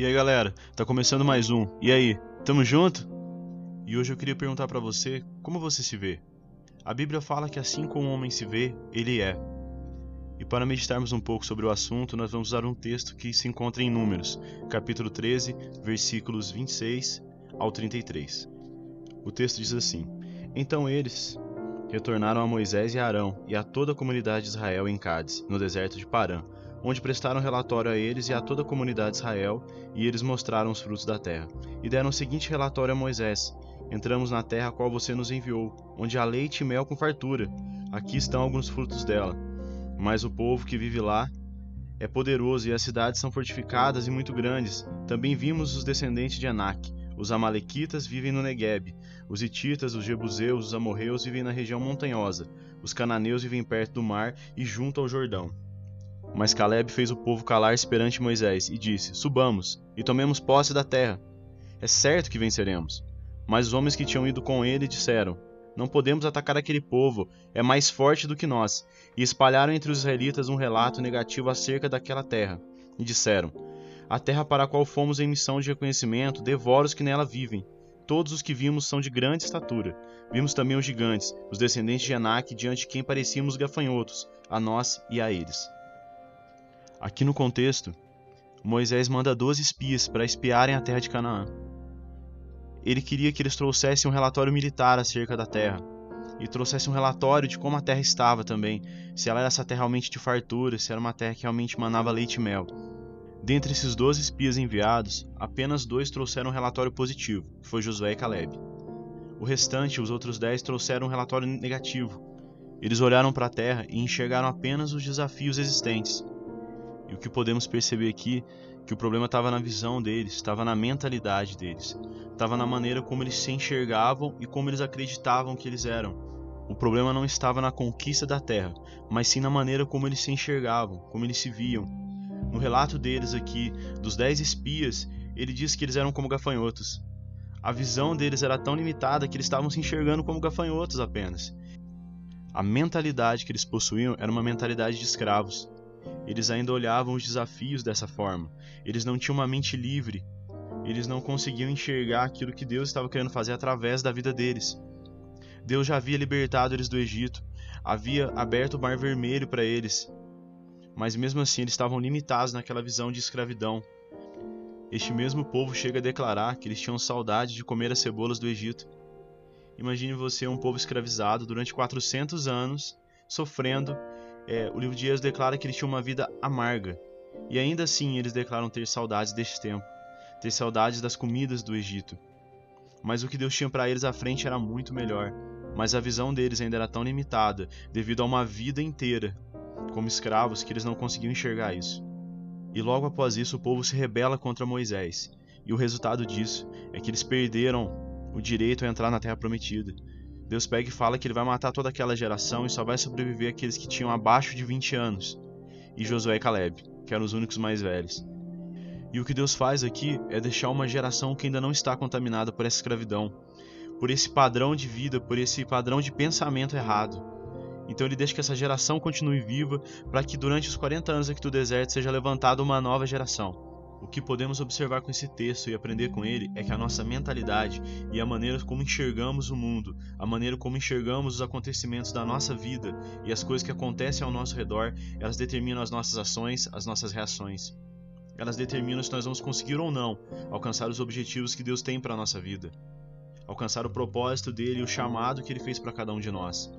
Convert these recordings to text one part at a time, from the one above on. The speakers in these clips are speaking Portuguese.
E aí galera, tá começando mais um. E aí, tamo junto? E hoje eu queria perguntar para você como você se vê. A Bíblia fala que assim como o homem se vê, ele é. E para meditarmos um pouco sobre o assunto, nós vamos usar um texto que se encontra em Números, capítulo 13, versículos 26 ao 33. O texto diz assim: Então eles retornaram a Moisés e Arão e a toda a comunidade de Israel em Cádiz, no deserto de Parã onde prestaram relatório a eles e a toda a comunidade de Israel, e eles mostraram os frutos da terra. E deram o seguinte relatório a Moisés: Entramos na terra a qual você nos enviou, onde há leite e mel com fartura. Aqui estão alguns frutos dela. Mas o povo que vive lá é poderoso e as cidades são fortificadas e muito grandes. Também vimos os descendentes de Anak. Os amalequitas vivem no Negueb. Os hititas, os jebuseus, os amorreus vivem na região montanhosa. Os cananeus vivem perto do mar e junto ao Jordão. Mas Caleb fez o povo calar-se perante Moisés e disse: Subamos e tomemos posse da terra. É certo que venceremos. Mas os homens que tinham ido com ele disseram: Não podemos atacar aquele povo, é mais forte do que nós. E espalharam entre os israelitas um relato negativo acerca daquela terra. E disseram: A terra para a qual fomos em missão de reconhecimento devora os que nela vivem. Todos os que vimos são de grande estatura. Vimos também os gigantes, os descendentes de Enac, diante de quem parecíamos gafanhotos, a nós e a eles. Aqui no contexto, Moisés manda 12 espias para espiarem a terra de Canaã. Ele queria que eles trouxessem um relatório militar acerca da terra e trouxessem um relatório de como a terra estava também, se ela era essa terra realmente de fartura, se era uma terra que realmente manava leite e mel. Dentre esses 12 espias enviados, apenas dois trouxeram um relatório positivo, que foi Josué e Caleb. O restante, os outros dez, trouxeram um relatório negativo. Eles olharam para a terra e enxergaram apenas os desafios existentes, e o que podemos perceber aqui que o problema estava na visão deles, estava na mentalidade deles, estava na maneira como eles se enxergavam e como eles acreditavam que eles eram. O problema não estava na conquista da terra, mas sim na maneira como eles se enxergavam, como eles se viam. No relato deles aqui, dos dez espias, ele diz que eles eram como gafanhotos. A visão deles era tão limitada que eles estavam se enxergando como gafanhotos apenas. A mentalidade que eles possuíam era uma mentalidade de escravos. Eles ainda olhavam os desafios dessa forma. Eles não tinham uma mente livre. Eles não conseguiam enxergar aquilo que Deus estava querendo fazer através da vida deles. Deus já havia libertado eles do Egito, havia aberto o Mar Vermelho para eles. Mas mesmo assim, eles estavam limitados naquela visão de escravidão. Este mesmo povo chega a declarar que eles tinham saudade de comer as cebolas do Egito. Imagine você um povo escravizado durante 400 anos, sofrendo é, o livro de Êxodo declara que eles tinham uma vida amarga. E ainda assim eles declaram ter saudades deste tempo, ter saudades das comidas do Egito. Mas o que Deus tinha para eles à frente era muito melhor. Mas a visão deles ainda era tão limitada, devido a uma vida inteira como escravos, que eles não conseguiam enxergar isso. E logo após isso, o povo se rebela contra Moisés. E o resultado disso é que eles perderam o direito a entrar na terra prometida. Deus pega e fala que ele vai matar toda aquela geração e só vai sobreviver aqueles que tinham abaixo de 20 anos, e Josué e Caleb, que eram os únicos mais velhos. E o que Deus faz aqui é deixar uma geração que ainda não está contaminada por essa escravidão, por esse padrão de vida, por esse padrão de pensamento errado. Então ele deixa que essa geração continue viva para que durante os 40 anos aqui do deserto seja levantada uma nova geração. O que podemos observar com esse texto e aprender com ele é que a nossa mentalidade e a maneira como enxergamos o mundo, a maneira como enxergamos os acontecimentos da nossa vida e as coisas que acontecem ao nosso redor, elas determinam as nossas ações, as nossas reações. Elas determinam se nós vamos conseguir ou não alcançar os objetivos que Deus tem para a nossa vida, alcançar o propósito dele e o chamado que ele fez para cada um de nós.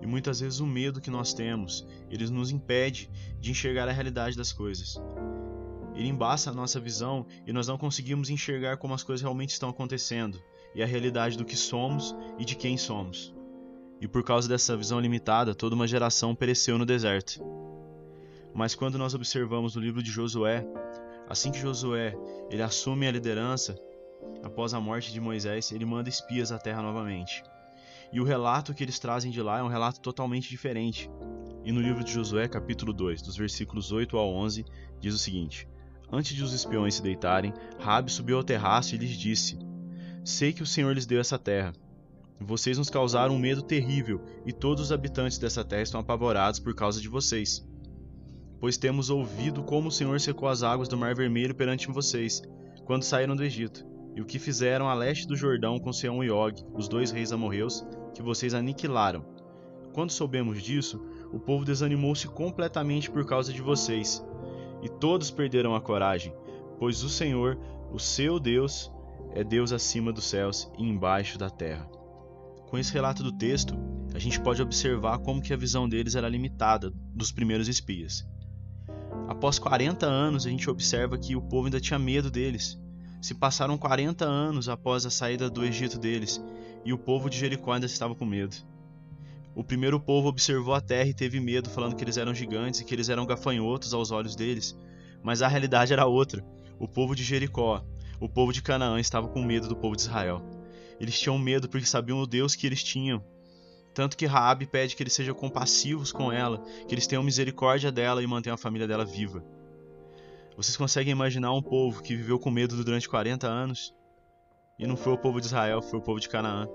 E muitas vezes o medo que nós temos, ele nos impede de enxergar a realidade das coisas ele embaça a nossa visão e nós não conseguimos enxergar como as coisas realmente estão acontecendo e a realidade do que somos e de quem somos. E por causa dessa visão limitada, toda uma geração pereceu no deserto. Mas quando nós observamos no livro de Josué, assim que Josué ele assume a liderança, após a morte de Moisés, ele manda espias à terra novamente. E o relato que eles trazem de lá é um relato totalmente diferente. E no livro de Josué, capítulo 2, dos versículos 8 ao 11, diz o seguinte: Antes de os espiões se deitarem, Rabi subiu ao terraço e lhes disse: Sei que o Senhor lhes deu essa terra. Vocês nos causaram um medo terrível, e todos os habitantes dessa terra estão apavorados por causa de vocês. pois temos ouvido como o Senhor secou as águas do Mar Vermelho perante vocês, quando saíram do Egito, e o que fizeram a leste do Jordão com Seão e Og, os dois reis amorreus, que vocês aniquilaram. Quando soubemos disso, o povo desanimou-se completamente por causa de vocês, e todos perderam a coragem, pois o Senhor, o seu Deus, é Deus acima dos céus e embaixo da terra. Com esse relato do texto, a gente pode observar como que a visão deles era limitada dos primeiros espias. Após 40 anos, a gente observa que o povo ainda tinha medo deles. Se passaram 40 anos após a saída do Egito deles, e o povo de Jericó ainda estava com medo. O primeiro povo observou a terra e teve medo, falando que eles eram gigantes e que eles eram gafanhotos aos olhos deles. Mas a realidade era outra. O povo de Jericó, o povo de Canaã estava com medo do povo de Israel. Eles tinham medo porque sabiam o Deus que eles tinham. Tanto que Raabe pede que eles sejam compassivos com ela, que eles tenham misericórdia dela e mantenham a família dela viva. Vocês conseguem imaginar um povo que viveu com medo durante 40 anos? E não foi o povo de Israel, foi o povo de Canaã.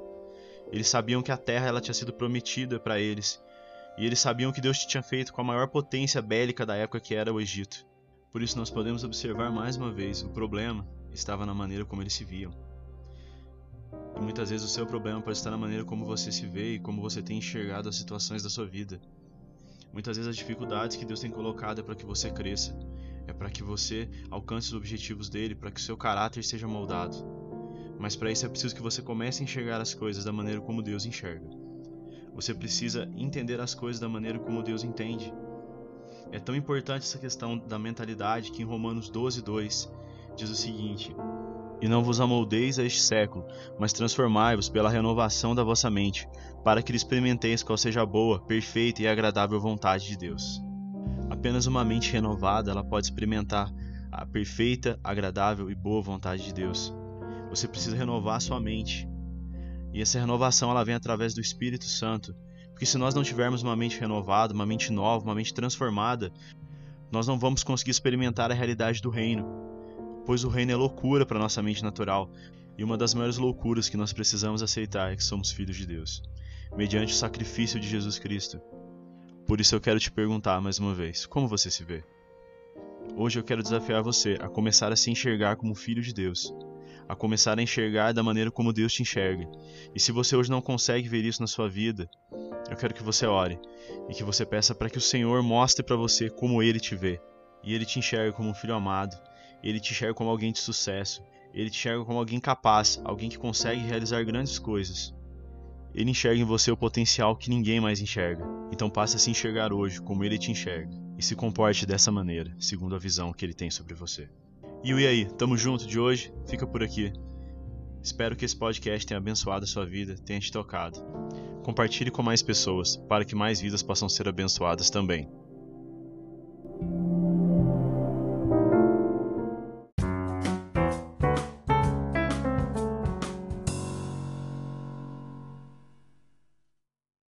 Eles sabiam que a terra ela tinha sido prometida para eles, e eles sabiam que Deus tinha feito com a maior potência bélica da época que era o Egito. Por isso nós podemos observar mais uma vez, o problema estava na maneira como eles se viam. E muitas vezes o seu problema pode estar na maneira como você se vê e como você tem enxergado as situações da sua vida. Muitas vezes as dificuldades que Deus tem colocado é para que você cresça, é para que você alcance os objetivos dele, para que o seu caráter seja moldado. Mas para isso é preciso que você comece a enxergar as coisas da maneira como Deus enxerga. Você precisa entender as coisas da maneira como Deus entende. É tão importante essa questão da mentalidade que em Romanos 12, 2 diz o seguinte: E não vos amoldeis a este século, mas transformai-vos pela renovação da vossa mente, para que experimenteis qual seja a boa, perfeita e agradável vontade de Deus. Apenas uma mente renovada ela pode experimentar a perfeita, agradável e boa vontade de Deus. Você precisa renovar sua mente. E essa renovação ela vem através do Espírito Santo. Porque se nós não tivermos uma mente renovada, uma mente nova, uma mente transformada, nós não vamos conseguir experimentar a realidade do reino. Pois o reino é loucura para nossa mente natural. E uma das maiores loucuras que nós precisamos aceitar é que somos filhos de Deus, mediante o sacrifício de Jesus Cristo. Por isso eu quero te perguntar mais uma vez: como você se vê? Hoje eu quero desafiar você a começar a se enxergar como filho de Deus a começar a enxergar da maneira como Deus te enxerga. E se você hoje não consegue ver isso na sua vida, eu quero que você ore e que você peça para que o Senhor mostre para você como ele te vê. E ele te enxerga como um filho amado, ele te enxerga como alguém de sucesso, ele te enxerga como alguém capaz, alguém que consegue realizar grandes coisas. Ele enxerga em você o potencial que ninguém mais enxerga. Então passe a se enxergar hoje como ele te enxerga e se comporte dessa maneira, segundo a visão que ele tem sobre você. E o E aí, tamo junto de hoje, fica por aqui. Espero que esse podcast tenha abençoado a sua vida, tenha te tocado. Compartilhe com mais pessoas, para que mais vidas possam ser abençoadas também.